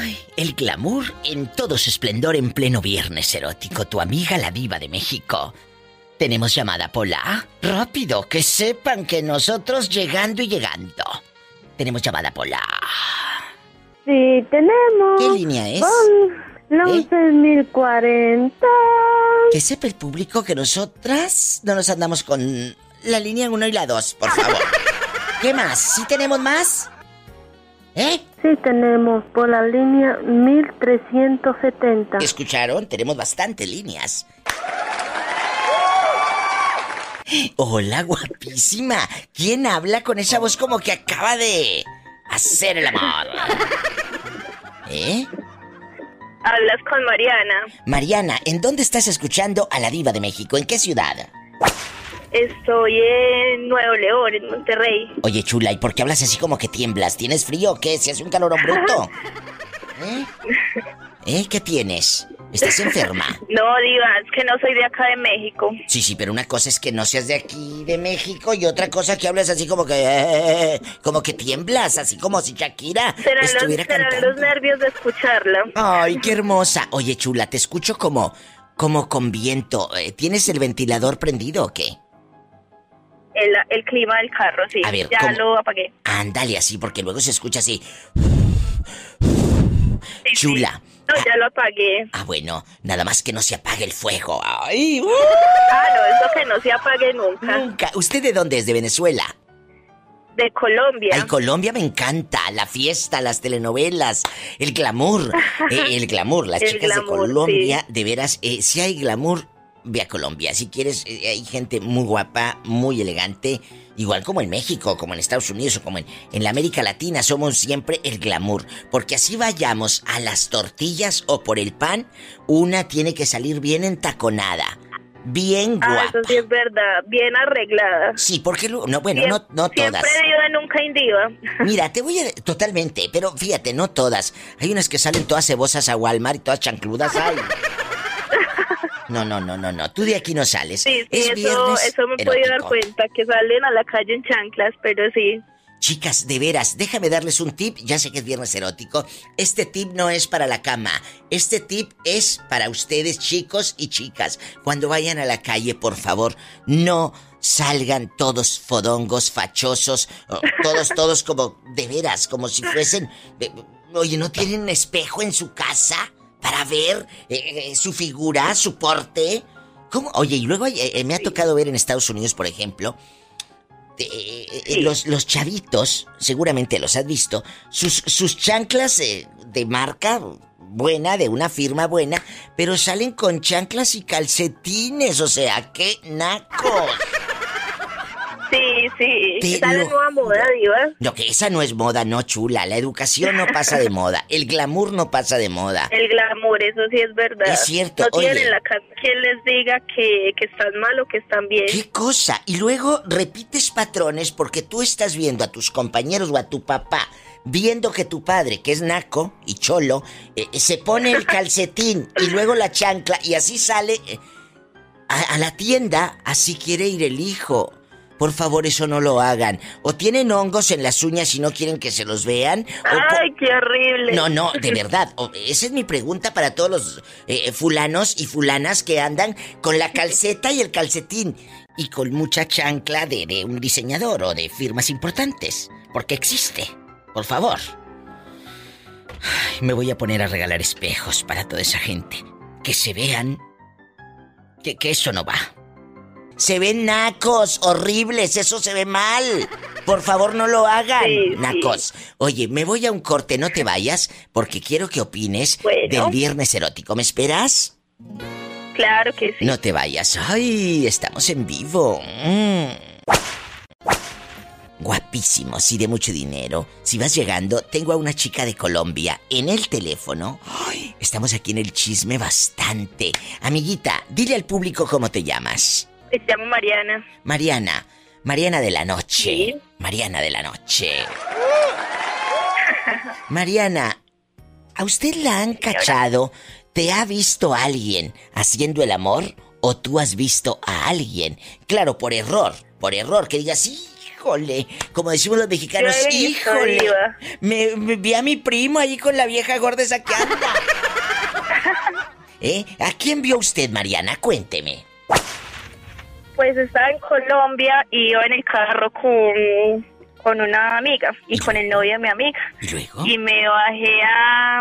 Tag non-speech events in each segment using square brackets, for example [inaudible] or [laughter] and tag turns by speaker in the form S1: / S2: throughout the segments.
S1: Ay, el glamour en todo su esplendor en pleno viernes erótico. Tu amiga la diva de México. Tenemos llamada Pola. Rápido, que sepan que nosotros llegando y llegando. Tenemos llamada Pola.
S2: Sí, tenemos.
S1: ¿Qué línea es?
S2: La 11.040.
S1: Que sepa el público que nosotras no nos andamos con la línea 1 y la 2, por favor. [laughs] ¿Qué más? ¿Sí tenemos más? ¿Eh?
S2: Sí, tenemos por la línea 1370.
S1: ¿Escucharon? Tenemos bastantes líneas. Hola, guapísima. ¿Quién habla con esa voz como que acaba de hacer el amor? ¿Eh?
S3: Hablas con Mariana.
S1: Mariana, ¿en dónde estás escuchando a la diva de México? ¿En qué ciudad?
S3: Estoy en Nuevo León, en Monterrey.
S1: Oye, chula, ¿y por qué hablas así como que tiemblas? ¿Tienes frío o qué? ¿Se hace un calorón bruto? [laughs] ¿Eh? ¿Eh? ¿Qué tienes? ¿Estás enferma? [laughs]
S3: No, Diva, es que no soy de acá de México.
S1: Sí, sí, pero una cosa es que no seas de aquí, de México, y otra cosa que hablas así como que... eh, como que tiemblas, así como si Shakira
S3: Serán, los,
S1: estuviera
S3: serán
S1: cantando.
S3: los nervios de escucharla.
S1: Ay, qué hermosa. Oye, chula, te escucho como... como con viento. Eh, ¿Tienes el ventilador prendido o qué?
S3: El, el clima del carro, sí.
S1: A ver,
S3: ya
S1: ¿cómo?
S3: lo apagué.
S1: Ándale así, porque luego se escucha así.
S3: Sí,
S1: Chula.
S3: sí. No, ya lo apagué.
S1: Ah, bueno, nada más que no se apague el fuego. Ay, uh,
S3: Ah, no, eso que no se apague nunca.
S1: nunca. ¿Usted de dónde es? ¿De Venezuela?
S3: De Colombia.
S1: Ay, Colombia me encanta. La fiesta, las telenovelas, el glamour. [laughs] Eh, el glamour, las
S3: El
S1: chicas de Colombia, de veras, eh, si hay glamour, ve a Colombia. Si quieres, eh, hay gente muy guapa, muy elegante. Igual como en México, como en Estados Unidos o como en, en la América Latina, somos siempre el glamour. Porque así vayamos a las tortillas o por el pan, una tiene que salir bien entaconada. Bien
S3: Ah,
S1: guapa.
S3: eso sí es verdad. Bien arreglada.
S1: Sí, porque no, bueno, no, no todas.
S3: Siempre diva, nunca [laughs] indiva.
S1: Mira, te voy a... Totalmente, pero fíjate, no todas. Hay unas que salen todas cebosas a Walmart y todas chancludas. Ay. No, no, no, no, no. Tú de aquí no sales.
S3: Sí, sí,
S1: es
S3: eso,
S1: viernes
S3: eso me he podido dar
S1: erótico.
S3: cuenta, que salen a la calle en chanclas, pero sí.
S1: Chicas, de veras, déjame darles un tip. Ya sé que es viernes erótico. Este tip no es para la cama. Este tip es para ustedes, chicos y chicas. Cuando vayan a la calle, por favor, no salgan todos fodongos, fachosos, todos, todos como de veras, como si fuesen. de- Oye, ¿no tienen espejo en su casa para ver eh, eh, su figura, su porte? ¿Cómo? Oye, y luego eh, me ha tocado ver en Estados Unidos, por ejemplo, eh, los, los chavitos, seguramente los has visto, sus, sus chanclas de marca buena, de una firma buena, pero salen con chanclas y calcetines, o sea, qué nacos. [laughs]
S3: Sí, sí.
S1: Te
S3: Está la
S1: lo
S3: nueva moda, diva.
S1: No, que esa no es moda, no chula. La educación no pasa de moda. El glamour no pasa de moda.
S3: El glamour, eso sí es verdad.
S1: Es cierto,
S3: No tienen
S1: oye.
S3: la casa quien les diga que, que están mal o que están bien.
S1: ¿Qué cosa? Y luego repites patrones porque tú estás viendo a tus compañeros o a tu papá, viendo que tu padre, que es naco y cholo, eh, se pone el calcetín y luego la chancla y así sale eh, a, a la tienda, así quiere ir el hijo. Por favor, eso no lo hagan. O tienen hongos en las uñas y no quieren que se los vean.
S3: Ay, qué horrible.
S1: no, no, de [laughs] verdad. O- esa es mi pregunta para todos los eh, fulanos y fulanas que andan con la calceta y el calcetín y con mucha chancla de, de un diseñador o de firmas importantes. Porque existe. Por favor. Ay, me voy a poner a regalar espejos para toda esa gente. Que se vean. Que, que eso no va. Se ven nacos, horribles, eso se ve mal. Por favor, no lo hagan,
S3: Sí, sí.
S1: nacos. Oye, me voy a un corte, no te vayas, porque quiero que opines
S3: Bueno.
S1: del viernes erótico. ¿Me esperas?
S3: Claro que sí.
S1: No te vayas. Ay, estamos en vivo. Mm. Guapísimos y de mucho dinero. Si vas llegando, tengo a una chica de Colombia en el teléfono. Ay, estamos aquí en el chisme bastante. Amiguita, dile al público cómo te llamas.
S3: Me llamo Mariana.
S1: Mariana. Mariana de la noche.
S3: Sí.
S1: Mariana de la noche. Mariana, ¿a usted la han cachado? ¿Te ha visto alguien haciendo el amor? ¿O tú has visto a alguien? Claro, por error. Por error, que digas, híjole, como decimos los mexicanos, híjole. Me vi a mi primo ahí con la vieja gorda esa que anda. [laughs] ¿Eh? ¿A quién vio usted, Mariana? Cuénteme.
S3: Pues estaba en Colombia y iba en el carro con, con una amiga y con el novio de mi amiga.
S1: ¿Y luego?
S3: Y me bajé a,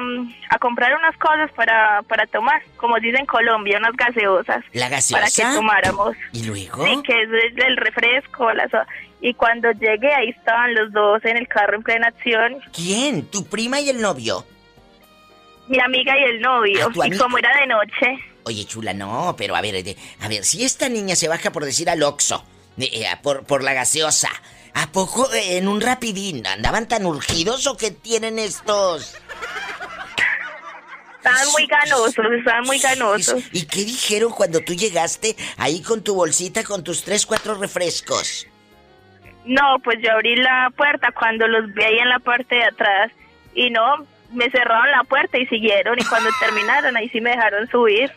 S3: a comprar unas cosas para, para tomar, como dicen en Colombia, unas gaseosas.
S1: ¿La
S3: Para
S1: gaseosa?
S3: que tomáramos.
S1: ¿Y luego?
S3: Sí, que es el, refresco, la Y cuando llegué, ahí estaban los dos en el carro en plena acción,
S1: ¿Quién? ¿Tu prima y el novio?
S3: mi amiga y el novio.
S1: Ah, tu
S3: y como era de noche,
S1: Oye, chula, no, pero a ver, eh, a ver, si esta niña se baja por decir al Oxxo, eh, eh, por, por la gaseosa, ¿a poco eh, en un rapidín andaban tan urgidos o qué tienen estos?
S3: estaban muy ganosos, estaban muy ganosos.
S1: ¿Y qué dijeron cuando tú llegaste ahí con tu bolsita con tus tres, cuatro refrescos?
S3: No, pues yo abrí la puerta cuando los vi ahí en la parte de atrás y no, me cerraron la puerta y siguieron y cuando terminaron ahí sí me dejaron subir.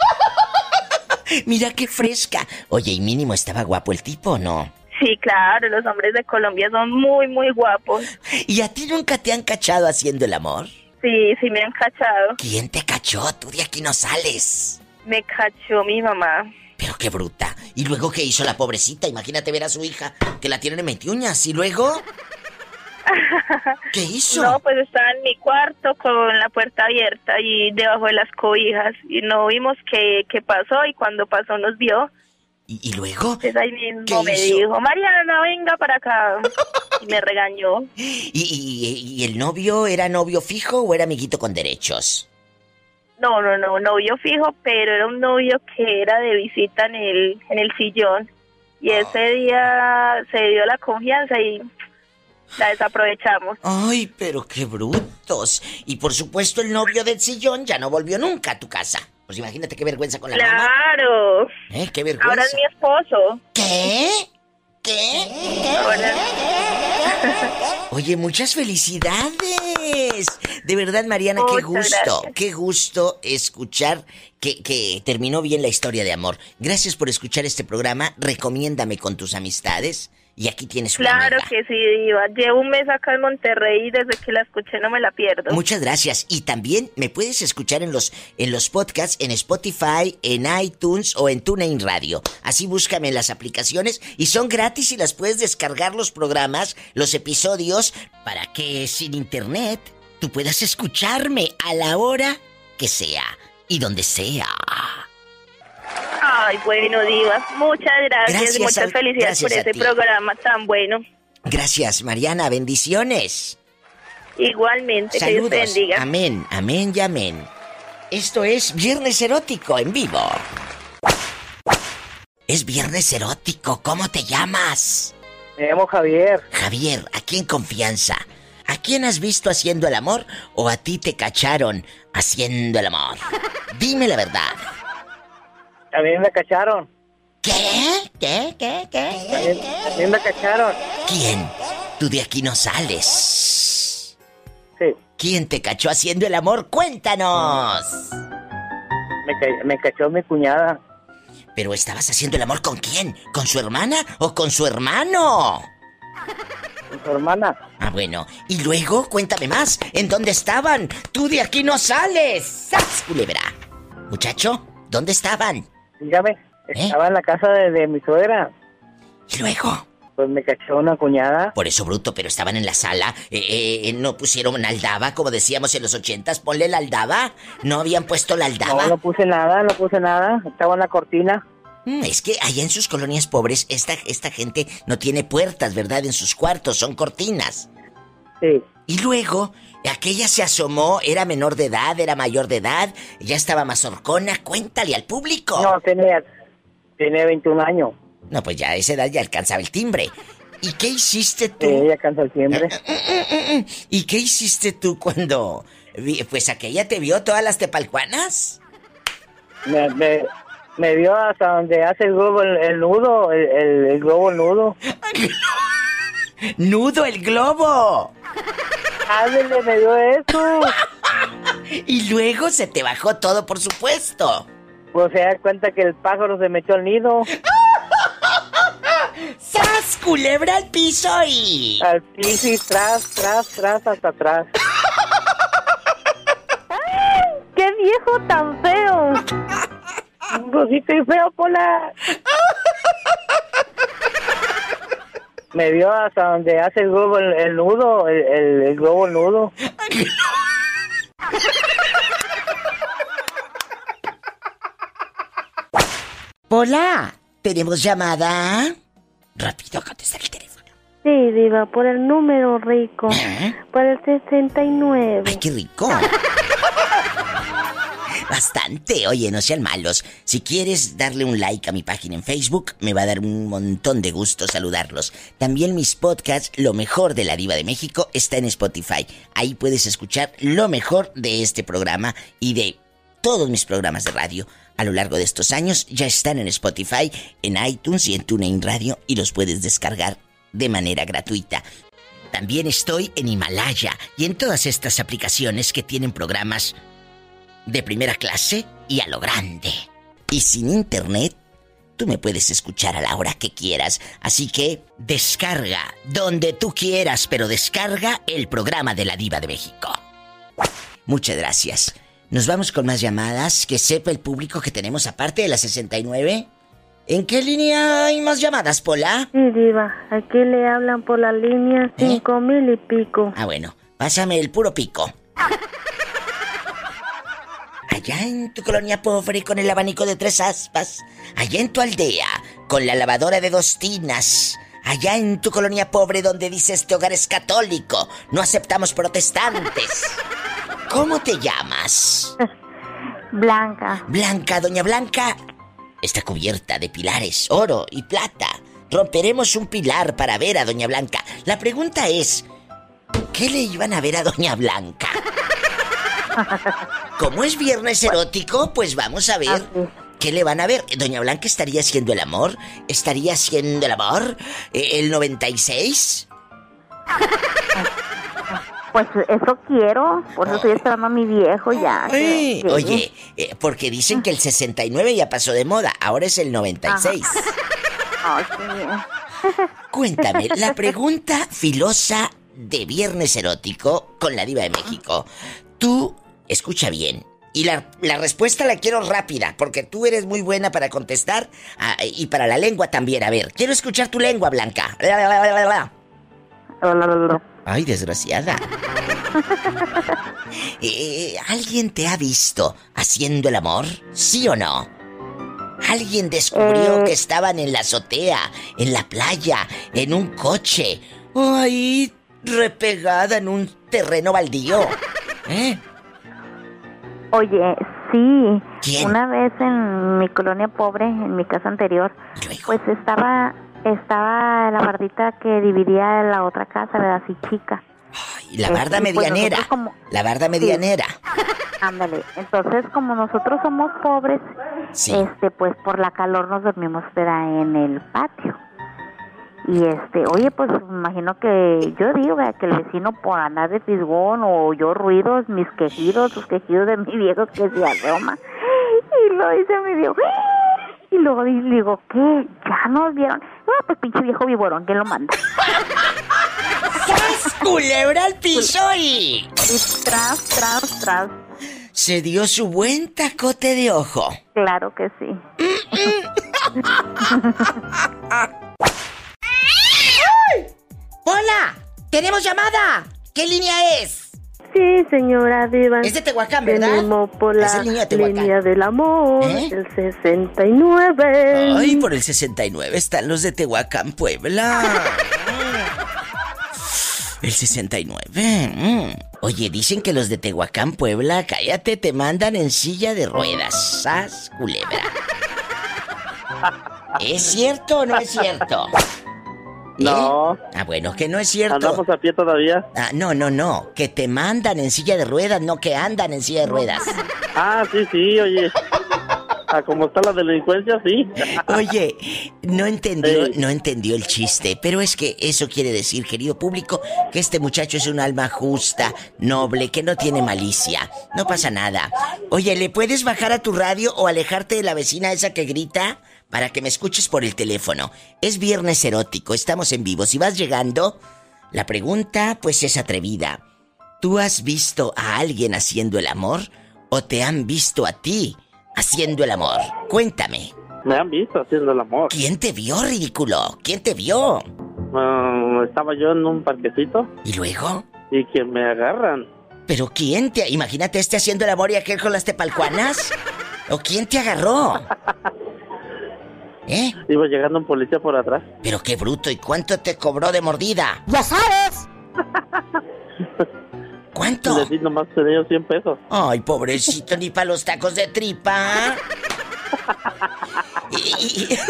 S3: [laughs]
S1: Mira qué fresca. Oye, y mínimo estaba guapo el tipo, ¿o ¿no?
S3: Sí, claro, los hombres de Colombia son muy, muy guapos.
S1: ¿Y a ti nunca te han cachado haciendo el amor?
S3: Sí, sí me han cachado.
S1: ¿Quién te cachó? Tú de aquí no sales.
S3: Me cachó mi mamá.
S1: Pero qué bruta. ¿Y luego qué hizo la pobrecita? Imagínate ver a su hija que la tienen en metiuñas. ¿Y luego? [laughs] ¿Qué hizo?
S3: No, pues estaba en mi cuarto con la puerta abierta y debajo de las cobijas y no vimos qué, qué pasó y cuando pasó nos vio.
S1: ¿Y, y luego?
S3: Pues ahí
S1: ¿Qué
S3: mismo me
S1: hizo?
S3: dijo, Mariana, venga para acá. Y me [laughs] regañó.
S1: ¿Y, y- y el novio era novio fijo o era amiguito con derechos?
S3: No, no, no, novio fijo, pero era un novio que era de visita en el, en el sillón. Y ese día se dio la confianza y la desaprovechamos.
S1: Ay, pero qué brutos. Y por supuesto el novio del sillón ya no volvió nunca a tu casa. Pues imagínate qué vergüenza con la mamá.
S3: Claro.
S1: ¿Eh? Qué vergüenza.
S3: Ahora es mi esposo.
S1: ¿Qué? ¿Qué?
S3: Ahora...
S1: Oye, muchas felicidades. De verdad, Mariana, qué gusto.
S3: gracias.
S1: Qué gusto escuchar que, que terminó bien la historia de amor. Gracias por escuchar este programa. Recomiéndame con tus amistades. Y aquí tienes una
S3: Claro
S1: amiga.
S3: que sí, Diva. Llevo un mes acá en Monterrey y desde que la escuché no me la pierdo.
S1: Muchas gracias. Y también me puedes escuchar en los, en los podcasts, en Spotify, en iTunes o en TuneIn Radio. Así búscame en las aplicaciones y son gratis y las puedes descargar los programas, los episodios, para que sin internet tú puedas escucharme a la hora que sea y donde sea.
S3: Ay, bueno, Diva. Muchas gracias.
S1: Gracias
S3: y muchas
S1: a-
S3: felicidades por
S1: gracias a
S3: este
S1: ti.
S3: programa tan bueno.
S1: Gracias, Mariana. Bendiciones.
S3: Igualmente, que Dios te
S1: Saludos.
S3: bendiga.
S1: Amén, amén y amén. Esto es Viernes Erótico en vivo. Es Viernes Erótico. ¿Cómo te llamas?
S4: Me llamo Javier.
S1: Javier, aquí en confianza. ¿A quién has visto haciendo el amor o a ti te cacharon haciendo el amor? Dime la verdad.
S4: También me cacharon.
S1: ¿Qué? ¿Qué? ¿Qué? ¿Qué?
S4: También, también me cacharon.
S1: ¿Quién? Tú de aquí no sales.
S4: Sí.
S1: ¿Quién te cachó haciendo el amor? Cuéntanos.
S4: Me cachó mi cuñada.
S1: ¿Pero estabas haciendo el amor con quién? ¿Con su hermana o con su hermano?
S4: Con su hermana.
S1: Ah, bueno. Y luego, cuéntame más. ¿En dónde estaban? Tú de aquí no sales. ¡Sas, culebra! Muchacho, ¿dónde estaban?
S4: Dígame.
S1: ¿Eh?
S4: Estaba en la casa de, de mi suegra.
S1: Y luego.
S4: Pues me cachó una cuñada.
S1: Por eso, bruto, pero estaban en la sala. Eh, eh, no pusieron aldaba, como decíamos en los ochentas. Ponle la aldaba. No habían puesto la aldaba.
S4: No, no puse nada, no puse nada. Estaba en la cortina.
S1: Mm, Es que allá en sus colonias pobres, esta, esta gente no tiene puertas, ¿verdad? En sus cuartos, son cortinas.
S4: Sí.
S1: Y luego, aquella se asomó, era menor de edad, era mayor de edad, ya estaba más horcona. Cuéntale al público.
S4: No, tenía, tenía 21 años.
S1: No, pues ya a esa edad ya alcanzaba el timbre. ¿Y qué hiciste
S4: Sí,
S1: tú?
S4: ella cansa siempre.
S1: ¿Y qué hiciste tú cuando... Pues aquella te vio todas las tepalcuanas?
S4: Me, me, me vio hasta donde hace el globo, el, el nudo, el, el, el globo nudo. [laughs]
S1: ¡Nudo el globo!
S4: Ándale, me dio eso.
S1: Y luego se te bajó todo, por supuesto.
S4: Pues se da cuenta que el pájaro se me echó al nido. [laughs]
S1: ¡Sas, culebra al piso y...
S4: Al piso y tras, tras, tras, hasta atrás. [laughs]
S2: ¡Qué viejo tan feo! [laughs]
S4: Rosita y feo, Pola. Me vio hasta donde hace el globo el, el nudo, el, el, el globo nudo.
S1: Hola, ¿tenemos llamada? Rápido, contesta el teléfono.
S2: Sí, Diva, por el número rico.
S1: ¿Eh?
S2: Por el 69.
S1: ¡Ay, qué rico! Bastante, oye, no sean malos. Si quieres darle un like a mi página en Facebook, me va a dar un montón de gusto saludarlos. También mis podcasts, Lo mejor de la Diva de México, está en Spotify. Ahí puedes escuchar lo mejor de este programa y de todos mis programas de radio a lo largo de estos años. Ya están en Spotify, en iTunes y en TuneIn Radio y los puedes descargar de manera gratuita. También estoy en Himalaya y en todas estas aplicaciones que tienen programas de primera clase y a lo grande. Y sin internet, tú me puedes escuchar a la hora que quieras. Así que descarga donde tú quieras, pero descarga el programa de la Diva de México. Muchas gracias. Nos vamos con más llamadas. Que sepa el público que tenemos aparte de las 69. ¿En qué línea hay más llamadas, Pola?
S2: Sí, Diva, aquí le hablan por la línea
S1: ¿Eh?
S2: cinco mil y pico.
S1: Ah, bueno. Pásame el puro pico. [laughs] Allá en tu colonia pobre con el abanico de tres aspas. Allá en tu aldea con la lavadora de dos tinas. Allá en tu colonia pobre donde dice este hogar es católico. No aceptamos protestantes. [laughs] ¿Cómo te llamas?
S2: Blanca.
S1: Blanca, doña Blanca. Está cubierta de pilares, oro y plata. Romperemos un pilar para ver a doña Blanca. La pregunta es, ¿qué le iban a ver a doña Blanca? [laughs] Como es viernes erótico, pues vamos a ver qué le van a ver. Doña Blanca estaría haciendo el amor, estaría haciendo el amor, Eh, el 96. [laughs]
S2: Pues eso quiero, por eso estoy esperando a mi viejo ya.
S1: Ay. Oye, eh, porque dicen que el 69 ya pasó de moda, ahora es el 96.
S2: Ay, qué. [laughs]
S1: Cuéntame, la pregunta filosa de Viernes Erótico con la Diva de México. Tú, escucha bien. Y la, la respuesta la quiero rápida, porque tú eres muy buena para contestar ah, y para la lengua también. A ver, quiero escuchar tu lengua, Blanca. Ay, desgraciada. [laughs] Eh, ¿Alguien te ha visto haciendo el amor? ¿Sí o no? ¿Alguien descubrió
S2: Eh.
S1: que estaban en la azotea, en la playa, en un coche? O ahí repegada en un terreno baldío. ¿Eh?
S2: Oye, sí.
S1: ¿Quién?
S2: Una vez en mi colonia pobre, en mi casa anterior, pues estaba estaba la bardita que dividía la otra casa, ¿verdad? Así chica.
S1: la barda
S2: este, pues
S1: medianera.
S2: como-
S1: La barda medianera. [laughs]
S2: Ándale. Entonces, como nosotros somos pobres,
S1: Sí.
S2: este, pues por la calor nos dormimos ¿verdad? en el patio. Y este, oye, pues imagino que yo digo ¿verdad? que el vecino por andar de fisgón o oyó ruidos, mis quejidos, los quejidos de mi viejo que se aroma. Y lo dice mi viejo. Y luego digo, ¿qué? ¿Ya nos vieron? Ah, pues pinche viejo viborón, ¿quién lo manda?
S1: ¡Sas, culebra al piso y...
S2: Y tras, tras, tras.
S1: Se dio su buen tacote de ojo.
S2: Claro que sí. [laughs]
S1: ¡Hola! ¡Tenemos llamada! ¿Qué línea es?
S2: Sí, señora Diva.
S1: Es de Tehuacán, ¿verdad?
S2: Tenemos por la
S1: niño de
S2: línea del amor,
S1: ¿Eh?
S2: el 69.
S1: Ay, por el 69 están los de Tehuacán, Puebla. [laughs] El 69. mm. Oye, dicen que los de Tehuacán, Puebla, cállate, te mandan en silla de ruedas. ¡Sas, culebra! ¿Es cierto o no es cierto? ¿Eh?
S4: No.
S1: Ah, bueno, que no es cierto.
S4: Andamos a pie todavía.
S1: Ah, no, no, no. Que te mandan en silla de ruedas, no que andan en silla de ruedas.
S4: Ah, sí, sí, oye. A como está la delincuencia, sí.
S1: Oye, no entendió, no entendió el chiste, pero es que eso quiere decir, querido público, que este muchacho es un alma justa, noble, que no tiene malicia. No pasa nada. Oye, ¿le puedes bajar a tu radio o alejarte de la vecina esa que grita? Para que me escuches por el teléfono. Es viernes erótico, estamos en vivo. Si vas llegando, la pregunta pues es atrevida. ¿Tú has visto a alguien haciendo el amor o te han visto a ti haciendo el amor? Cuéntame.
S5: Me han visto haciendo el amor.
S1: ¿Quién te vio, ridículo? ¿Quién te vio?
S5: Ah, estaba yo en un parquecito
S1: ¿Y luego?
S5: y que me agarran.
S1: ¿Pero quién te... Imagínate este haciendo el amor y aquel con las tepalcuanas? ¿O quién te agarró? [laughs] ¿Eh?
S5: Iba llegando un policía por atrás.
S1: Pero qué bruto, ¿y cuánto te cobró de mordida?
S6: ¡Ya sabes! [laughs]
S1: ¿Cuánto?
S5: Le di nomás tenía 100 pesos.
S1: Ay, pobrecito, ni para los tacos de tripa. [laughs] Y- y- [laughs]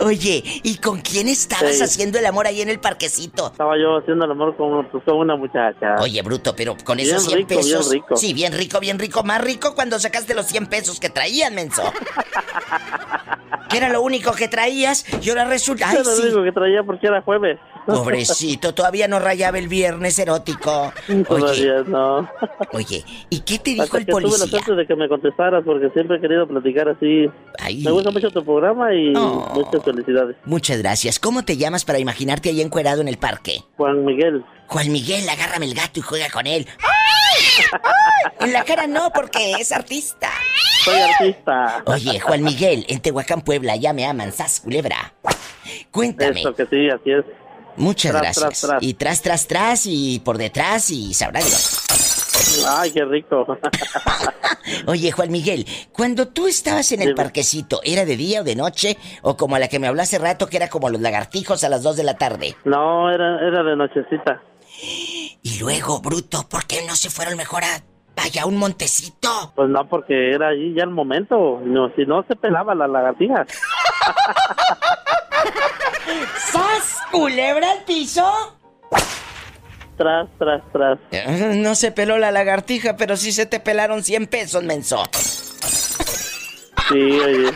S1: Oye, ¿y con quién estabas
S5: Sí.
S1: haciendo el amor ahí en el parquecito?
S5: Estaba yo haciendo el amor con, pues, con una muchacha.
S1: Oye, bruto, pero con
S5: Bien
S1: esos 100
S5: rico, bien
S1: pesos.
S5: rico.
S1: Sí, bien rico, bien rico. Más rico cuando sacaste los 100 pesos que traían, menso. Que era lo único que traías y ahora resulta. Ay,
S5: Era lo
S1: sí.
S5: único que traía porque era jueves.
S1: Pobrecito, todavía no rayaba el viernes erótico. [laughs] Oye,
S5: Todavía no.
S1: oye, ¿y qué te dijo
S5: Hasta
S1: el
S5: que tuve la
S1: policía?
S5: suerte de que me contestaras porque siempre he querido platicar así.
S1: Ay.
S5: Me gusta mucho tu programa y
S1: Oh.
S5: muchas felicidades.
S1: Muchas gracias. ¿Cómo te llamas para imaginarte ahí encuerado en el parque?
S5: Juan Miguel.
S1: Juan Miguel, agárrame el gato y juega con él. ¡Ay! ¡Ay! En la cara no, porque es artista.
S5: Soy artista.
S1: Oye, Juan Miguel, en Tehuacán, Puebla, ya me aman, sas, culebra. Cuéntame.
S5: Eso que sí, así es.
S1: Muchas
S5: Tras,
S1: gracias.
S5: tras, tras.
S1: Y tras, tras, tras, y por detrás, y sabrá Dios.
S5: Ay, qué rico. [laughs]
S1: Oye, Juan Miguel, cuando tú estabas en el parquecito, ¿era de día o de noche? O como a la que me habló hace rato, que era como los lagartijos a las 2 de la tarde.
S5: No, era, era de nochecita.
S1: Y luego, bruto, ¿por qué no se fueron mejor a... Vaya, un montecito?
S5: Pues no, porque era ahí ya el momento. No, si no, se pelaba la lagartija. [laughs]
S1: ¡Sas! ¿Culebra al piso?
S5: Tras, tras, tras. [laughs]
S1: No se peló la lagartija, pero sí se te pelaron 100 pesos, menso.
S5: Sí, oye.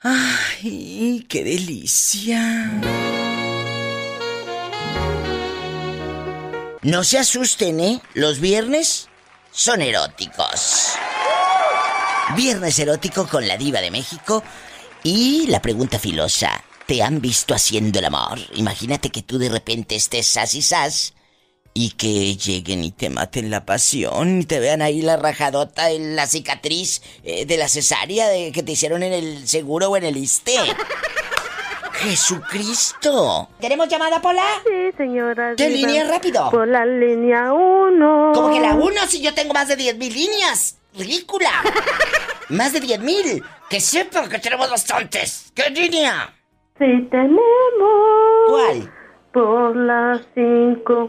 S5: [laughs]
S1: ¡Ay, qué delicia! No se asusten, ¿eh? Los viernes son eróticos. Viernes erótico con la diva de México y la pregunta filosa. ¿Te han visto haciendo el amor? Imagínate que tú de repente estés sas y sas y que lleguen y te maten la pasión y te vean ahí la rajadota en la cicatriz eh, de la cesárea que te hicieron en el seguro o en el ISTE. ¡Jesucristo! ¿Tenemos llamada, Pola?
S6: Sí, señora.
S1: ¿Qué
S6: diva.
S1: línea? Rápido.
S6: Por la línea 1.
S1: Como que la uno si yo tengo más de 10 mil líneas. ¡Ridícula! [laughs] más de 10 mil. Que sepan que tenemos bastantes. ¿Qué línea?
S6: Sí, tenemos.
S1: ¿Cuál?
S6: Por las 5.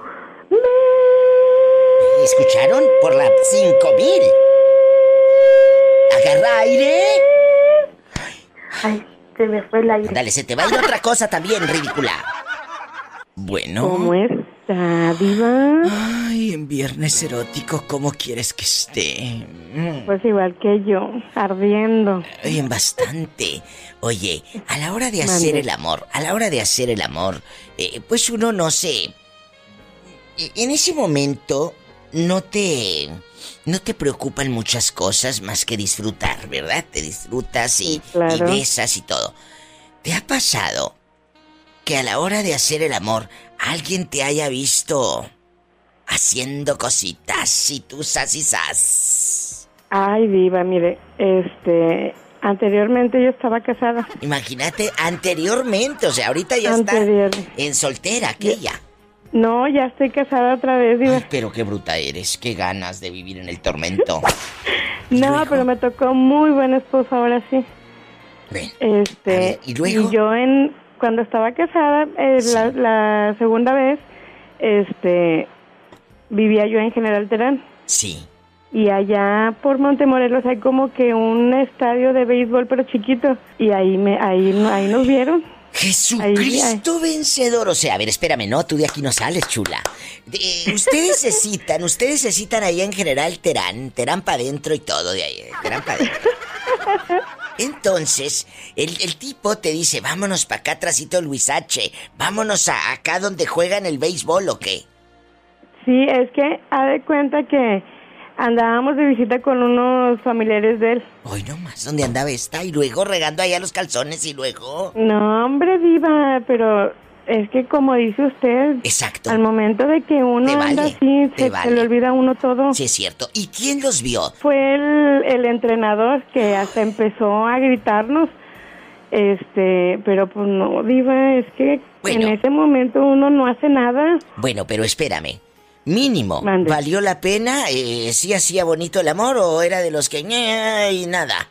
S1: ¿Escucharon? Por la 5000. Agarra aire.
S6: Ay, se me fue el aire.
S1: Dale, se te va a ir otra cosa también, ridícula. Bueno.
S6: ¿Cómo está, Diva?
S1: Ay, en viernes erótico, ¿cómo quieres que esté? Mm,
S6: Pues igual que yo, ardiendo.
S1: Bien, bastante. Oye, a la hora de
S6: Mande.
S1: hacer el amor, a la hora de hacer el amor, eh, pues uno no sé. En ese momento no te. No te preocupan muchas cosas más que disfrutar, ¿verdad? Te disfrutas y,
S6: Claro.
S1: y besas y todo. ¿Te ha pasado que a la hora de hacer el amor alguien te haya visto haciendo cositas y tú sas y sas?
S6: Ay, Diva, mire, este. Anteriormente yo estaba casada.
S1: Imagínate, anteriormente, o sea, ahorita ya
S6: Anterior.
S1: está en soltera aquella.
S6: No, ya estoy casada otra vez.
S1: Ay, pero qué bruta eres, qué ganas de vivir en el tormento. [laughs]
S6: No,
S1: luego?
S6: pero me tocó muy buen esposo ahora sí.
S1: Ven,
S6: Este,
S1: ver, ¿y luego?
S6: yo en cuando estaba casada eh,
S1: Sí.
S6: la, la segunda vez, este, vivía yo en General Terán
S1: sí.
S6: y allá por Montemorelos hay como que un estadio de béisbol pero chiquito y ahí me ahí ahí nos vieron.
S1: Jesucristo vencedor. O sea, a ver, espérame, no, tú de aquí no sales, chula. De- ustedes se citan, ustedes se citan ahí en general Terán, Terán para adentro y todo de ahí, Terán para adentro. Entonces, el, el tipo te dice, vámonos para acá, trasito Luis H. Vámonos a acá donde juegan el béisbol o qué.
S6: Sí, es que ha de cuenta que Andábamos de visita con unos familiares de él.
S1: Hoy nomás, ¿dónde andaba esta? Y luego regando allá los calzones y luego...
S6: No, hombre, diva, pero es que como dice usted...
S1: Exacto.
S6: Al momento de que uno
S1: Te
S6: anda
S1: vale,
S6: así,
S1: te
S6: se,
S1: vale.
S6: se le olvida a uno todo.
S1: Sí, es cierto. ¿Y quién los vio?
S6: Fue el, el entrenador que hasta empezó a gritarnos. Este, pero pues no, diva, es que
S1: Bueno.
S6: en ese momento uno no hace nada.
S1: Bueno, pero espérame. Mínimo,
S6: Mande.
S1: ¿valió la pena? Eh, ¿Sí hacía bonito el amor o era de los que... y nada?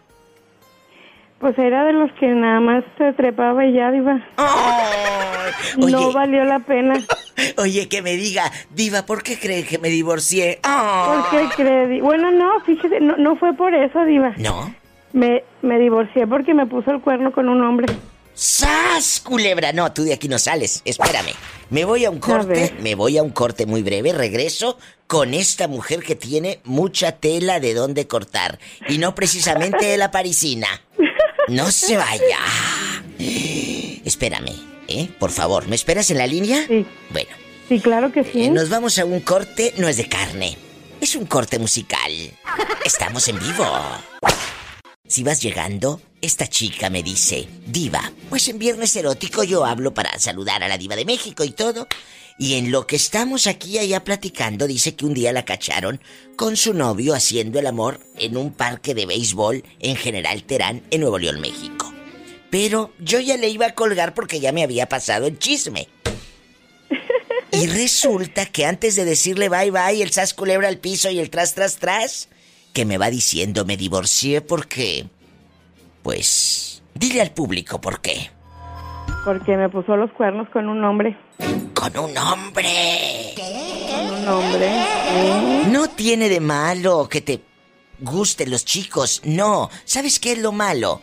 S6: Pues era de los que nada más se trepaba y ya, diva.
S1: Ay,
S6: No valió la pena. [laughs]
S1: oye, que me diga, Diva, ¿por qué cree que me divorcié?
S6: ¿Por
S1: Ay.
S6: qué cree? Bueno, no, fíjese, no, no fue por eso, diva.
S1: ¿No?
S6: Me, me divorcié porque me puso el cuerno con un hombre.
S1: ¡Sas, culebra! No, tú de aquí no sales. Espérame. Me voy a un corte, me voy a un corte muy breve. Regreso con esta mujer que tiene mucha tela de dónde cortar. Y no precisamente de la parisina. No se vaya. Espérame, ¿eh? Por favor, ¿me esperas en la línea?
S6: Sí.
S1: Bueno,
S6: Sí, claro que sí.
S1: eh, nos vamos a un corte, no es de carne. Es un corte musical. Estamos en vivo. Si vas llegando, esta chica me dice, Diva, pues en Viernes Erótico yo hablo para saludar a la Diva de México y todo. Y en lo que estamos aquí allá platicando, dice que un día la cacharon con su novio haciendo el amor en un parque de béisbol en General Terán, en Nuevo León, México. Pero yo ya le iba a colgar porque ya me había pasado el chisme. [laughs] Y resulta que antes de decirle bye bye, el sas culebra al piso y el tras tras tras, que me va diciendo me divorcié porque... Pues... Dile al público por qué.
S6: Porque me puso los cuernos con un hombre.
S1: Con un hombre.
S6: Con un hombre. ¿eh?
S1: No tiene de malo que te gusten los chicos, no. ¿Sabes qué es lo malo?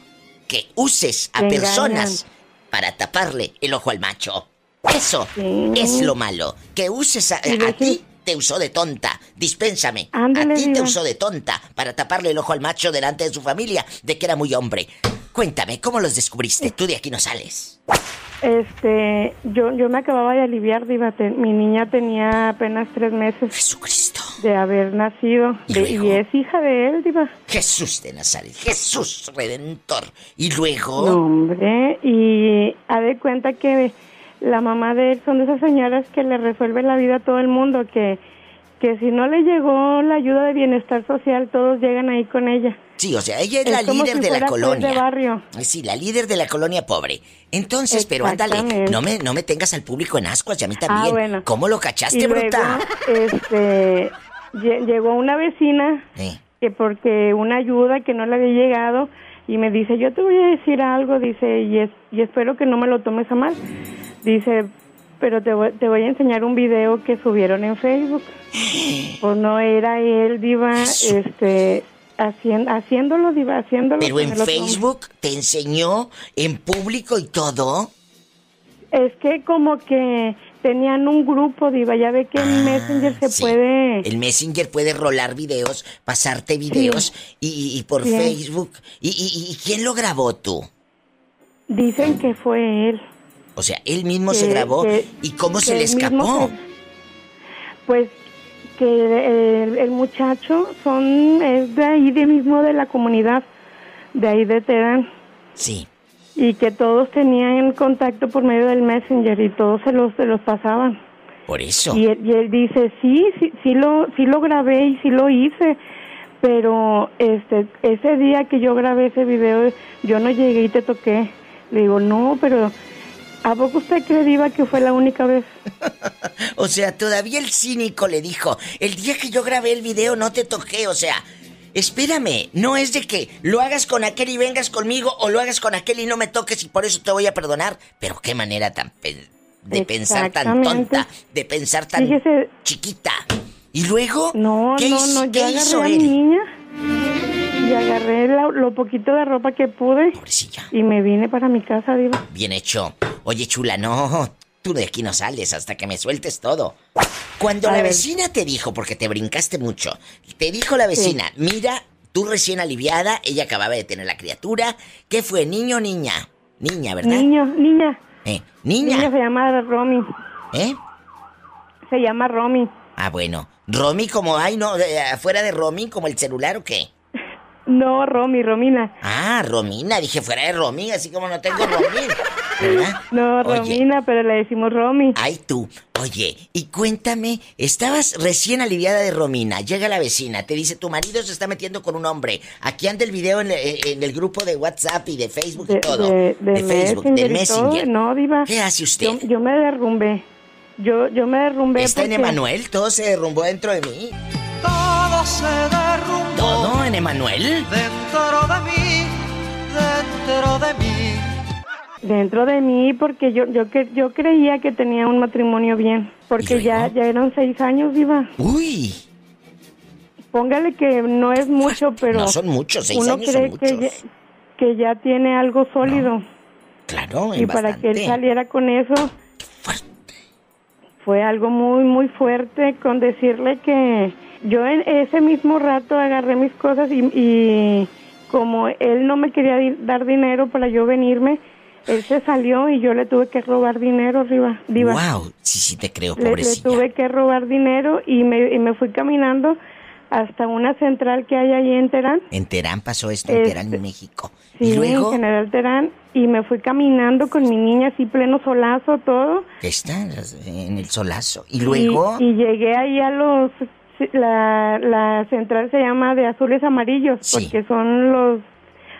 S1: Que uses a personas para taparle el ojo al macho. Eso
S6: Sí.
S1: es lo malo. Que uses a, a ti te usó de tonta. Dispénsame.
S6: Ándale,
S1: a ti te usó de tonta para taparle el ojo al macho delante de su familia de que era muy hombre. Cuéntame, ¿cómo los descubriste? Tú de aquí no sales.
S6: Este, yo, yo me acababa de aliviar, diva. Mi niña tenía apenas tres meses
S1: Jesucristo.
S6: de haber nacido.
S1: ¿Y
S6: De- y es hija de él, diva.
S1: Jesús de Nazaret. Jesús Redentor. Y luego...
S6: No, hombre, y ha de cuenta que la mamá de él son de esas señoras que le resuelven la vida a todo el mundo, que, que si no le llegó la ayuda de bienestar social, todos llegan ahí con ella.
S1: Sí, o sea, ella es,
S6: Es
S1: la líder
S6: si
S1: de la colonia.
S6: de barrio.
S1: Sí, la líder de la colonia pobre. Entonces, pero ándale, no me, no me tengas al público en ascuas y a mí también.
S6: Ah, bueno.
S1: ¿Cómo lo cachaste,
S6: y luego,
S1: bruta?
S6: este, lle- llegó una vecina que porque una ayuda que no le había llegado y me dice, yo te voy a decir algo, dice, y, es, y espero que no me lo tomes a mal. Dice, pero te voy, te voy a enseñar un video que subieron en Facebook. [gasps] Pues no era él, diva, este, hacien- haciéndolo, diva, haciéndolo.
S1: pero en. Facebook te enseñó en público y todo.
S6: Es que como que tenían un grupo, diva, ya ve que en
S1: Ah,
S6: Messenger se
S1: sí.
S6: puede...
S1: El Messenger puede rolar videos, pasarte videos y, y por
S6: Sí.
S1: Facebook. ¿Y, y, y quién lo grabó tú?
S6: Dicen que fue él.
S1: O sea, él mismo se grabó.
S6: que-
S1: ¿Y cómo se le escapó?
S6: se- Pues que el, el muchacho son es de ahí de mismo de la comunidad, de ahí de Terán,
S1: Sí.
S6: y que todos tenían contacto por medio del Messenger y todos se los se los pasaban.
S1: Por eso.
S6: Y él, y él dice, sí, sí, sí lo, sí lo grabé y sí lo hice, pero este, ese día que yo grabé ese video, yo no llegué y te toqué. Le digo, no, pero ¿a poco usted cree, Diva, que fue la única vez? [laughs]
S1: O sea, todavía el cínico le dijo, el día que yo grabé el video no te toqué, o sea, espérame, no es de que lo hagas con aquel y vengas conmigo o lo hagas con aquel y no me toques y por eso te voy a perdonar, pero qué manera tan pe- de pensar tan tonta, de pensar tan
S6: Fíjese-
S1: chiquita. Y luego,
S6: No,
S1: ¿qué
S6: no,
S1: qué
S6: yo agarré
S1: hizo
S6: a mi
S1: él?
S6: niña y agarré la- lo poquito de ropa que pude
S1: Pobrecilla,
S6: y me vine para mi casa, Diva.
S1: bien hecho. Oye, chula, no, tú de aquí no sales hasta que me sueltes todo. Cuando
S6: A
S1: la
S6: ver.
S1: vecina te dijo, porque te brincaste mucho, te dijo la vecina, mira, tú recién aliviada, ella acababa de tener la criatura, ¿qué fue, niño o niña? Niña, ¿verdad?
S6: Niño, niña,
S1: Eh,
S6: niña
S1: niña,
S6: se llama Romy,
S1: ¿eh?
S6: se llama Romy.
S1: Ah, bueno, Romy como, ay, no, afuera de Romy, como el celular o qué?
S6: No, Romy, Romina.
S1: Ah, Romina, dije fuera de Romy, así como no tengo Romy. [laughs] ¿Verdad?
S6: No,
S1: Oye.
S6: Romina, pero le decimos Romy.
S1: Ay, tú. Oye, y cuéntame, estabas recién aliviada de Romina, llega la vecina, te dice, tu marido se está metiendo con un hombre. Aquí anda el video en, en el grupo de WhatsApp y de Facebook y
S6: De,
S1: todo.
S6: de- de
S1: Facebook,
S6: Messenger
S1: del.
S6: No, Diva.
S1: ¿Qué hace usted?
S6: Yo, yo me derrumbé. Yo, yo me derrumbé.
S1: ¿Está en Emanuel? ¿Todo se derrumbó dentro de mí?
S7: Todo se derrumbó
S1: ¿Todo en Emanuel?
S7: dentro de mí, dentro de mí.
S6: Dentro de mí, porque yo, yo, que, yo creía que tenía un matrimonio bien. Porque
S1: ¿Y
S6: ya, ya eran seis años, Diva.
S1: Uy,
S6: Póngale que no es mucho, pero
S1: no son muchos, seis
S6: uno
S1: años
S6: cree
S1: son
S6: que ya, que ya tiene algo sólido.
S1: Claro,
S6: y para que él saliera con eso,
S1: Fuerte.
S6: fue algo muy, muy fuerte con decirle que yo en ese mismo rato agarré mis cosas y, y como él no me quería dar dinero para yo venirme, él se salió y yo le tuve que robar dinero, Riva. Diva.
S1: Wow, sí, sí te creo,
S6: Le, le
S1: pobrecilla.
S6: tuve que robar dinero y me, y me fui caminando hasta una central que hay ahí en Terán.
S1: En Terán pasó esto, en
S6: Este,
S1: Terán, en México.
S6: Sí,
S1: y luego,
S6: en General Terán. Y me fui caminando con mi niña así pleno solazo, todo.
S1: está en el solazo. Y luego,
S6: Y, y llegué ahí a los... La, la central se llama de azules amarillos
S1: Sí.
S6: porque son los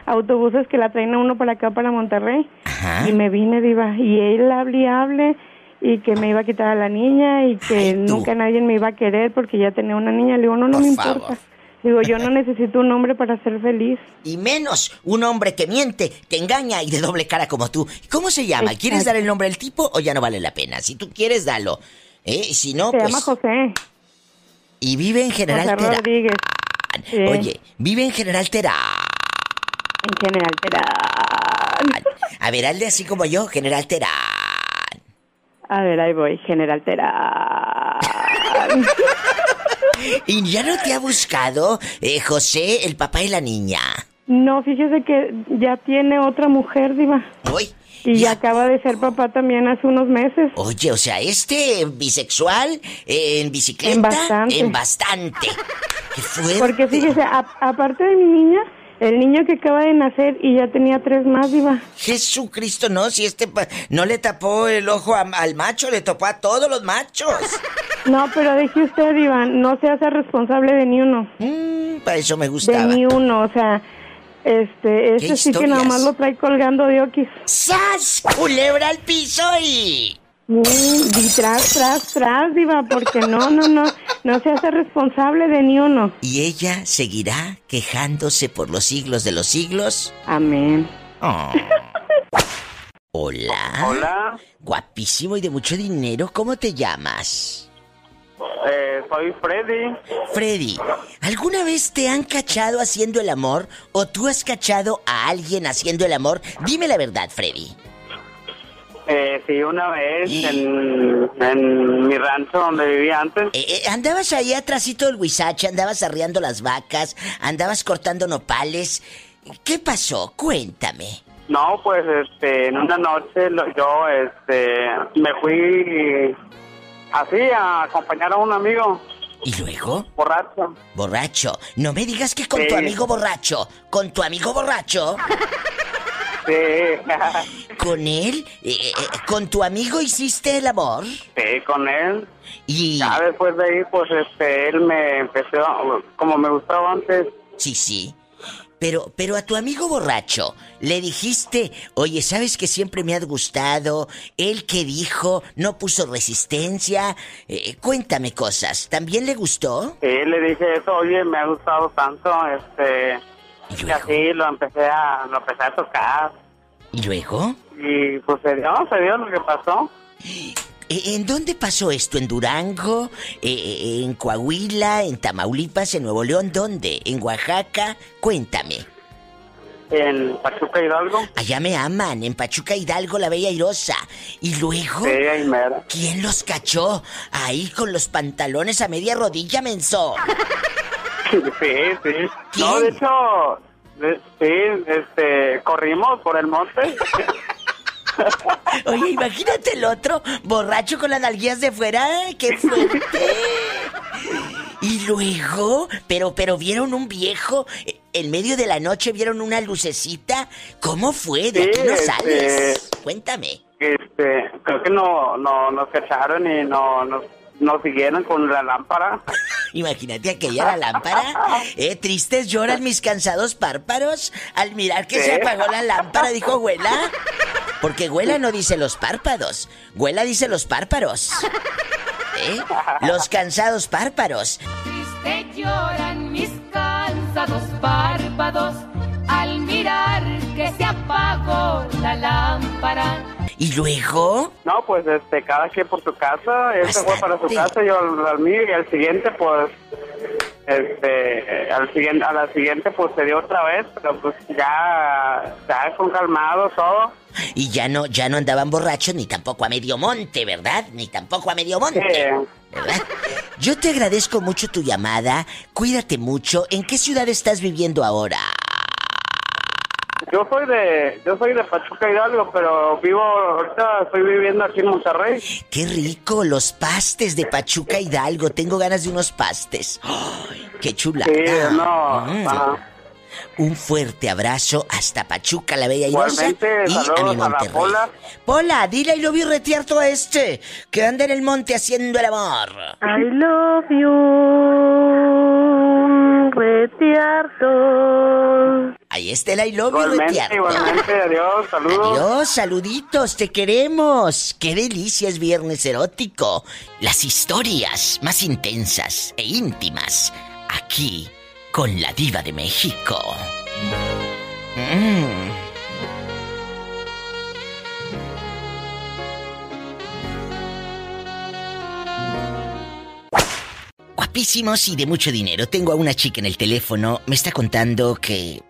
S6: autobuses que la traen a uno para acá, para Monterrey.
S1: Ajá.
S6: Y me vine, diva. Y él hable y hable y que me iba a quitar a la niña y que
S1: Ay,
S6: nunca nadie me iba a querer porque ya tenía una niña. Le digo, no, no
S1: Por
S6: me
S1: favor.
S6: importa. Digo, yo no [laughs] necesito un hombre para ser feliz.
S1: y menos un hombre que miente, que engaña y de doble cara como tú. ¿Cómo se llama? ¿Quieres dar el nombre del tipo o ya no vale la pena? Si tú quieres, dalo. ¿Eh? Si no,
S6: Se
S1: pues...
S6: llama José.
S1: Y vive en General
S6: José
S1: Terán.
S6: Rodríguez. Sí.
S1: Oye, vive en General Terán.
S6: En General Terán.
S1: A ver, hazle así como yo, General Terán.
S6: A ver, ahí voy. General Terán. [laughs]
S1: ¿Y ya no te ha buscado eh, José, el papá de la niña?
S6: No, fíjese que ya tiene otra mujer, Diva.
S1: Uy.
S6: Y
S1: ya-
S6: acaba de ser papá también hace unos meses.
S1: Oye, o sea, este bisexual eh, en bicicleta.
S6: En bastante.
S1: En bastante. Qué fuerte.
S6: Porque fíjese, a- aparte de mi niña, el niño que acaba de nacer y ya tenía tres más, Diva.
S1: Jesucristo, no, si este pa- no le tapó el ojo a- al macho, le tapó a todos los machos.
S6: No, pero deje usted, Diva, no se hace responsable de ni uno.
S1: Mm, para eso me
S6: De
S1: gustaba.
S6: ni uno, o sea, este, este sí que nada más lo trae colgando de oquis.
S1: ¡Sas! Culebra al piso y.
S6: Mm, y tras, tras, tras, Diva, porque no, no, no, no se hace responsable de ni uno.
S1: Y ella seguirá quejándose por los siglos de los siglos.
S6: Amén.
S1: Oh. [laughs] Hola.
S8: Hola,
S1: Guapísimo y de mucho dinero. ¿Cómo te llamas?
S8: Eh, soy Freddy.
S1: Freddy, ¿alguna vez te han cachado haciendo el amor o tú has cachado a alguien haciendo el amor? Dime la verdad, Freddy.
S8: Eh, sí, una vez en, en mi rancho donde vivía antes.
S1: Eh, eh, andabas ahí atrásito del huizache, andabas arreando las vacas, andabas cortando nopales. ¿Qué pasó? Cuéntame.
S8: No, pues este, en una noche lo- yo este, me fui así a acompañar a un amigo
S1: ¿Y luego?
S8: borracho.
S1: Borracho. No me digas que con tu amigo borracho. Con tu amigo borracho.
S8: Sí, [laughs]
S1: Con él. eh, eh, con tu amigo hiciste el amor.
S8: sí, con él.
S1: Y.
S8: Ya después de ahí, pues este, él me empezó, como me gustaba antes,
S1: Sí, sí. Pero, pero a tu amigo borracho le dijiste, oye, ¿sabes que siempre me has gustado? Él que dijo, no puso resistencia. Eh, cuéntame cosas. ¿También le gustó?
S8: sí, le dije eso, oye, me ha gustado tanto, este,
S1: ¿Y
S8: y así lo empecé a, lo empecé a tocar.
S1: ¿Y luego?
S8: Y pues se dio, se dio lo que pasó. [gasps]
S1: Eh, ¿En dónde pasó esto? ¿En Durango? Eh, eh, ¿En Coahuila? ¿En Tamaulipas? ¿En Nuevo León? ¿Dónde? ¿En Oaxaca? Cuéntame.
S8: En Pachuca Hidalgo.
S1: Allá me aman, en Pachuca Hidalgo, la Bella Airosa. Y luego...
S8: Sí, ahí mero.
S1: ¿Quién los cachó? Ahí con los pantalones a media rodilla, menso. [laughs]
S8: Sí, sí. No,
S1: ¿Quién?
S8: de hecho, sí, este, corrimos por el monte. [laughs]
S1: Oye, imagínate el otro, borracho con las nalguillas de fuera. ¡Ay, ¡Qué fuerte! luego? Pero, pero vieron un viejo. eh, En medio de la noche vieron una lucecita. ¿Cómo fue? De
S8: Sí,
S1: aquí no
S8: este-
S1: sales. Cuéntame.
S8: Este, creo que no, no nos cacharon y no nos, nos siguieron con la lámpara. [laughs]
S1: Imagínate aquella la lámpara. [laughs] Eh, tristes lloran mis cansados párpados al mirar que se apagó la lámpara, dijo Güela. [laughs] Porque Güela no dice los párpados. Güela dice los párpados. [laughs] ¿Eh? Los cansados párpados.
S9: Triste lloran mis cansados párpados al mirar que se apagó la lámpara.
S1: Y luego.
S8: No, pues este, cada quien por su casa, él se fue para su casa, yo al, al mío y al siguiente pues, este, al siguiente, a la siguiente pues se dio otra vez, pero pues ya, ya con calmado todo.
S1: Y ya no, ya no andaban borrachos ni tampoco a medio monte, ¿verdad? Ni tampoco a medio monte.
S8: Sí.
S1: ¿Verdad? Yo te agradezco mucho tu llamada. Cuídate mucho. ¿En qué ciudad estás viviendo ahora?
S8: Yo soy de, yo soy de Pachuca Hidalgo, pero vivo, ahorita estoy viviendo aquí en Monterrey.
S1: Qué rico, los pastes de Pachuca Hidalgo. Tengo ganas de unos pastes. ¡Ay, qué chulada!
S8: Sí, no,
S1: Mm.
S8: ajá.
S1: Un fuerte abrazo hasta Pachuca, la bella Irosa.
S8: Igualmente,
S1: Y a mi
S8: a la
S1: Monterrey.
S8: Pola.
S1: Pola, dile y lo vi retierto a este, que anda en el monte haciendo el amor.
S10: I love you, retiarto.
S1: Ahí está el I love
S8: igualmente, adiós, saludos.
S1: Adiós, saluditos, te queremos. Qué delicia es viernes erótico. Las historias más intensas e íntimas aquí con la diva de México. Mm. Guapísimos y de mucho dinero. Tengo a una chica en el teléfono. Me está contando que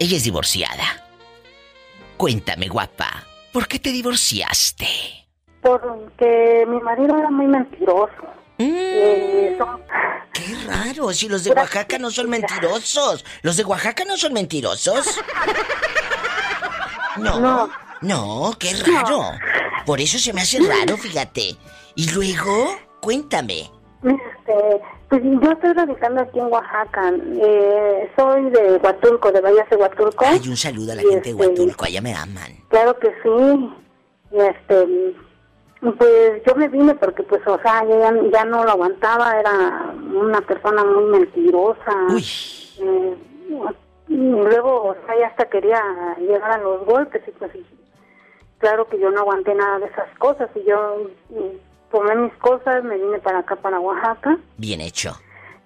S1: ella es divorciada. Cuéntame, guapa, ¿por qué te divorciaste?
S11: Porque mi marido era muy mentiroso. Eh, son-
S1: Qué raro, si los de Oaxaca no son mentirosos. ¿Los de Oaxaca no son mentirosos? No.
S11: No.
S1: No, qué raro. Por eso se me hace raro, fíjate. Y luego, cuéntame.
S11: Este, pues yo estoy radicando aquí en Oaxaca. Eh, soy de Huatulco, de Vallas de Huatulco.
S1: Hay un saludo a la
S11: Y
S1: gente de
S11: este,
S1: Huatulco, allá me aman.
S11: Claro que sí. Y este, pues yo me vine porque, pues, o sea, ya, ya no lo aguantaba. Era una persona muy mentirosa.
S1: Uy,
S11: Eh, y luego, o sea, ya hasta quería llegar a los golpes y pues claro que yo no aguanté nada de esas cosas y yo tomé mis cosas, me vine para acá, para Oaxaca
S1: bien hecho.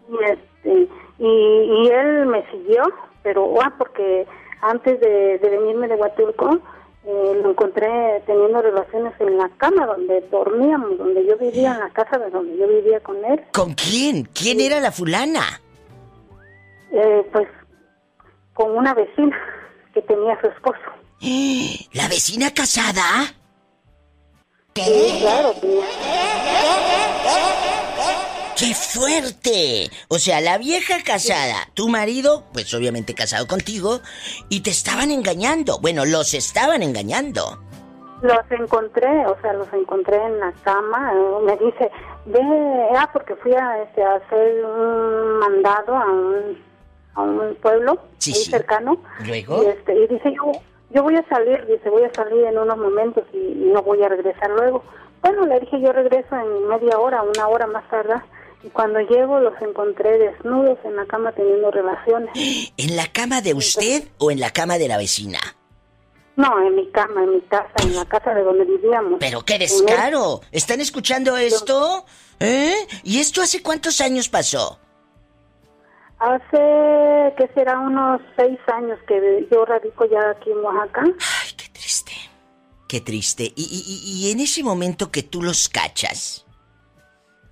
S11: y este y, y él me siguió, pero ah, porque antes de, de venirme de Huatulco eh, lo encontré teniendo relaciones en la cama donde dormíamos, donde yo vivía, en la casa de donde yo vivía con él.
S1: ¿Con quién? ¿Quién era la fulana?
S11: Eh, pues con una vecina que tenía su esposo. [gasps]
S1: ¿La vecina casada?
S11: Sí, claro.
S1: ¡Qué fuerte! O sea, la vieja casada, tu marido, pues obviamente casado contigo, y te estaban engañando. Bueno, los estaban engañando.
S11: Los encontré, o sea, los encontré en la cama. eh, Me dice, ve, ah, porque fui a, este, a hacer un mandado a un, a un pueblo
S1: Sí,
S11: ahí
S1: sí.
S11: cercano.
S1: ¿Luego?
S11: Y, este, y dice, yo, yo voy a salir, dice, voy a salir en unos momentos y, y no voy a regresar luego. Bueno, le dije, yo regreso en media hora, una hora más tarde. Y cuando llego los encontré desnudos en la cama teniendo relaciones.
S1: ¿En la cama de usted o en la cama de la vecina?
S11: No, en mi cama, en mi casa, en la casa de donde vivíamos.
S1: Pero qué descaro. ¿Están escuchando esto? ¿Eh? ¿Y esto hace cuántos años pasó?
S11: Hace, que será unos seis años que yo radico ya aquí en Oaxaca.
S1: Ay, qué triste. Qué triste. Y, y- y- en ese momento que tú los cachas,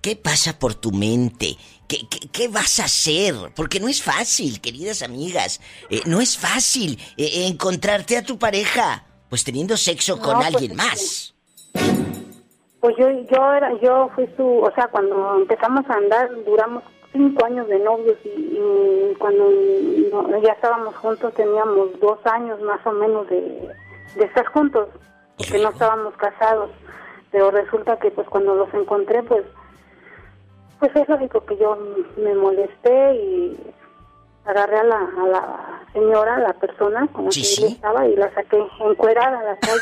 S1: ¿qué pasa por tu mente? ¿Qué, qué- qué vas a hacer? Porque no es fácil, queridas amigas. Eh, no es fácil eh, encontrarte a tu pareja, pues teniendo sexo con
S11: pues,
S1: alguien más.
S11: Pues yo, yo era, yo fui su, o sea, cuando empezamos a andar, duramos cinco años de novios y, y cuando no- ya estábamos juntos teníamos dos años más o menos de, de estar juntos, porque no estábamos casados. Pero resulta que pues cuando los encontré, pues Pues es lógico que yo me molesté y agarré a la, a la señora, a la persona con la
S1: Sí,
S11: que
S1: sí.
S11: estaba y la saqué encuerada a la calle.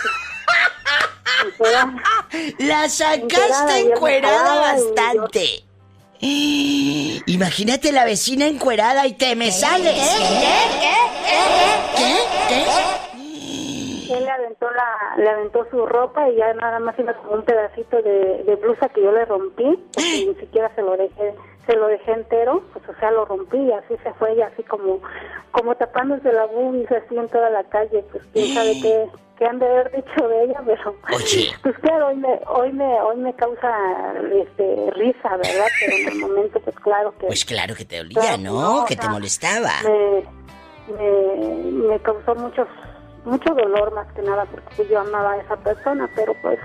S11: Encuerada. [laughs]
S1: La
S11: Encuerada,
S1: sacaste encuerada
S11: yo-
S1: bastante. [gasps] Imagínate la vecina encuerada y te me sales. ¿Qué? ¿Qué?
S11: Él le aventó, la, le aventó su ropa y ya nada más iba con un pedacito de, de blusa que yo le rompí, porque ni siquiera se lo dejé se lo dejé entero, pues o sea, lo rompí y así se fue y así como como tapándose la bubis así en toda la calle, pues quién sabe qué, qué han de haber dicho de ella, pero
S1: Oye.
S11: pues claro, hoy me, hoy me, hoy me causa este risa, ¿verdad? Pero en el momento, pues claro que
S1: Pues claro que te dolía,
S11: Claro,
S1: ¿no? que te
S11: sea,
S1: molestaba.
S11: me, me, me causó mucho, mucho dolor más que nada porque pues, yo amaba a esa persona, pero pues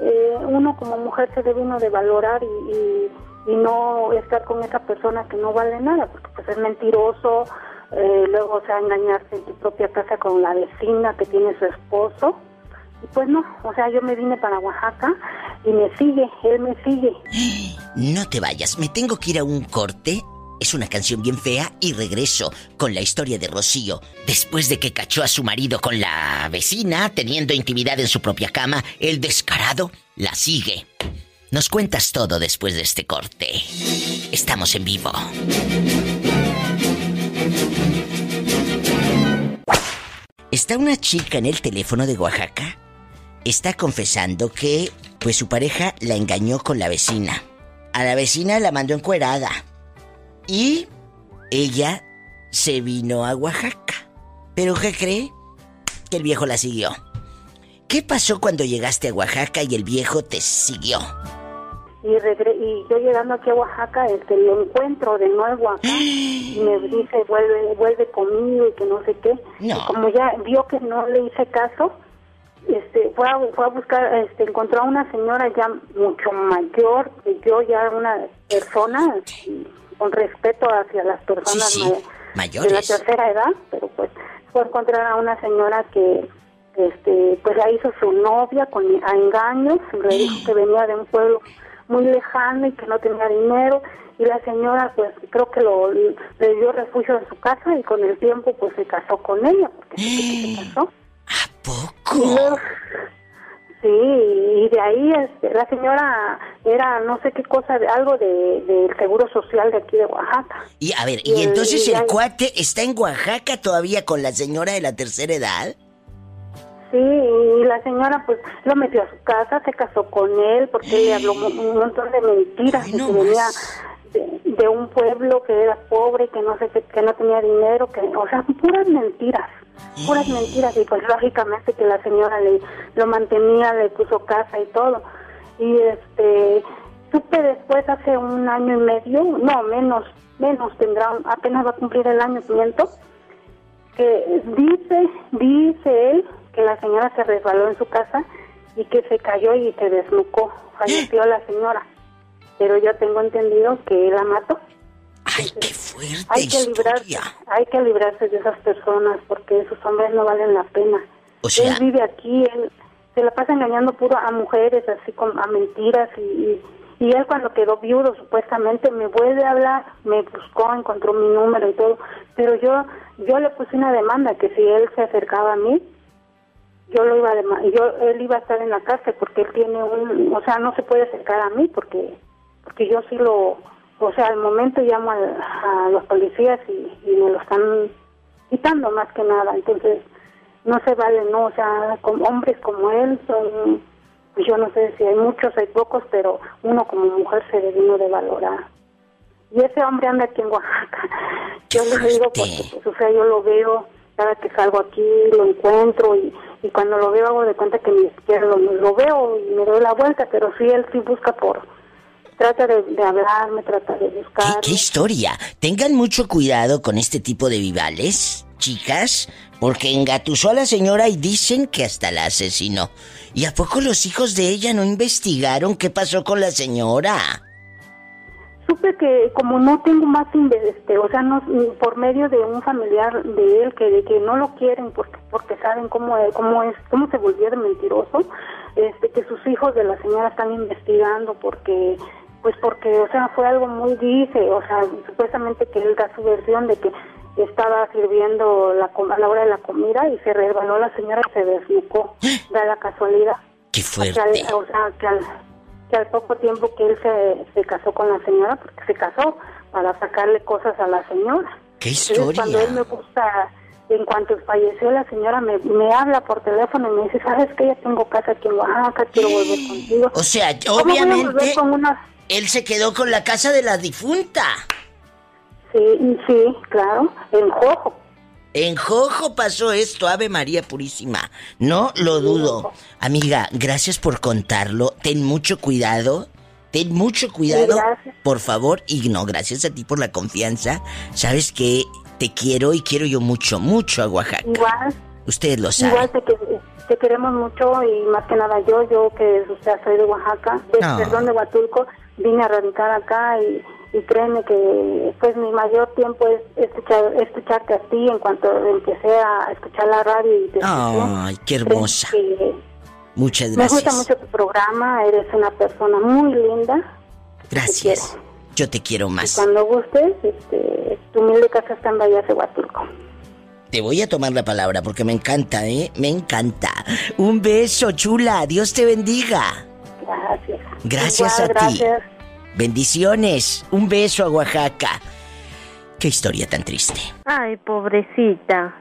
S11: eh, uno como mujer se debe uno de valorar y, y, y no estar con esa persona que no vale nada, porque pues es mentiroso, eh, luego o sea engañarse en tu propia casa con la vecina que tiene su esposo. Y pues no, o sea, yo me vine para Oaxaca y me sigue, él me sigue. [gasps]
S1: No te vayas, me tengo que ir a un corte. Es una canción bien fea y regreso con la historia de Rocío. Después de que cachó a su marido con la vecina, teniendo intimidad en su propia cama, el descarado la sigue. Nos cuentas todo después de este corte. Estamos en vivo. Está una chica en el teléfono de Oaxaca. Está confesando que, pues su pareja la engañó con la vecina. A la vecina la mandó encuerada. Y ella se vino a Oaxaca. ¿Pero qué cree? Que el viejo la siguió. ¿Qué pasó cuando llegaste a Oaxaca y el viejo te siguió?
S11: Y, regre- y yo llegando aquí a Oaxaca este lo encuentro de nuevo acá [gasps] y me dice vuelve vuelve conmigo y que no sé qué
S1: No.
S11: Y como ya vio que no le hice caso este fue a, fue a buscar este encontró a una señora ya mucho mayor que yo ya una persona con respeto hacia las personas
S1: Sí, sí,
S11: ma- de la
S1: mayores.
S11: tercera edad pero pues fue a encontrar a una señora que este pues la hizo su novia con a engaños le dijo [gasps] que venía de un pueblo muy lejano y que no tenía dinero y la señora pues creo que lo le dio refugio en su casa y con el tiempo pues se casó con ella porque se casó y
S1: ¿Poco?
S11: sí y de ahí este, la señora era no sé qué cosa de algo de del seguro social de aquí de Oaxaca
S1: Y a ver,
S11: Y
S1: ¿y
S11: el-
S1: entonces
S11: y
S1: el cuate está en Oaxaca todavía con la señora de la tercera edad?
S11: Sí, y la señora pues lo metió a su casa, se casó con él porque él le habló un montón de mentiras,
S1: Ay, no
S11: que venía de, de un pueblo que era pobre, que no sé qué, que no tenía dinero, que o sea, puras mentiras, puras mentiras y pues lógicamente que la señora le lo mantenía, le puso casa y todo. Y este supe después hace un año y medio, no, menos, menos tendrá, apenas va a cumplir el año, miento, que dice, dice él que la señora se resbaló en su casa y que se cayó y se desnucó, falleció la señora. Pero yo tengo entendido que él la mató.
S1: ¡Ay, qué fuerte
S11: Hay que librarse, hay que librarse de esas personas porque esos hombres no valen la pena.
S1: O sea-
S11: él vive aquí, él se la pasa engañando puro a mujeres, así con a mentiras y, y, y él cuando quedó viudo supuestamente me vuelve a hablar, me buscó, encontró mi número y todo, pero yo yo le puse una demanda que si él se acercaba a mí yo lo iba a yo él iba a estar en la cárcel porque él tiene un, o sea, no se puede acercar a mí porque porque yo sí lo, o sea, al momento llamo al- a, los policías y, y me lo están quitando más que nada, entonces no se vale, no, o sea, con hombres como él son, pues yo no sé si hay muchos, hay pocos, pero uno como mujer se debe uno de valorar. Y ese hombre anda aquí en Oaxaca. [laughs] Yo le digo porque, pues, o sea, yo lo veo cada que salgo aquí, lo encuentro y, y cuando lo veo hago de cuenta que ni siquiera lo, lo veo y me doy la vuelta, pero sí, él sí busca por, trata de, de hablarme, trata de buscar.
S1: ¿Qué historia? Tengan mucho cuidado con este tipo de vivales, chicas, porque engatusó a la señora y dicen que hasta la asesinó. ¿Y a poco los hijos de ella no investigaron qué pasó con la señora?
S11: Supe que como no tengo más, este, o sea, no, por medio de un familiar de él que, de que no lo quieren porque porque saben cómo es, cómo es, cómo se volvió de mentiroso, este, que sus hijos de la señora están investigando porque Pues porque, o sea, fue algo muy dice, o sea, supuestamente que él da su versión de que estaba sirviendo la, a la hora de la comida y se resbaló la señora y se desnucó. Da la casualidad.
S1: ¡Qué fuerte!
S11: o sea, que al, que al poco tiempo que él se, se casó con la señora, porque se casó para sacarle cosas a la señora.
S1: ¡Qué
S11: Entonces, cuando él me
S1: historia!
S11: gusta, en cuanto falleció la señora, me, me habla por teléfono y me dice, ¿sabes que Ya tengo casa aquí en Oaxaca, quiero volver contigo.
S1: O sea,
S11: ¿Cómo voy a volver
S1: obviamente,
S11: con una-
S1: él se quedó con la casa de la difunta.
S11: Sí, sí, claro, en Jojo.
S1: En Jojo pasó esto, Ave María Purísima. No lo dudo. Amiga, gracias por contarlo. Ten mucho cuidado. Ten mucho cuidado.
S11: gracias.
S1: Por favor, y no, gracias a ti por la confianza. Sabes que te quiero y quiero yo mucho, mucho a Oaxaca.
S11: Igual,
S1: Ustedes lo saben.
S11: igual te, que- te queremos mucho y más que nada yo, yo que soy de Oaxaca, de,
S1: Ah.
S11: perdón, de Huatulco, vine a radicar acá y, y créeme que pues mi mayor tiempo es escuchar, escucharte a ti en cuanto empecé a escuchar la radio y te escuché.
S1: Ay, qué hermosa. Muchas
S11: Me gusta
S1: gracias.
S11: mucho tu programa, eres una persona muy linda.
S1: Gracias. Yo te quiero más.
S11: Cuando gustes, este, tu humilde casa está en Bahía de Huatulco.
S1: Te voy a tomar la palabra porque me encanta, ¿eh? Me encanta. Un beso, chula. Dios te bendiga.
S11: Gracias.
S1: Gracias
S11: Igual,
S1: a ti.
S11: gracias.
S1: Bendiciones. Un beso a Oaxaca. Qué historia tan triste.
S6: Ay, pobrecita.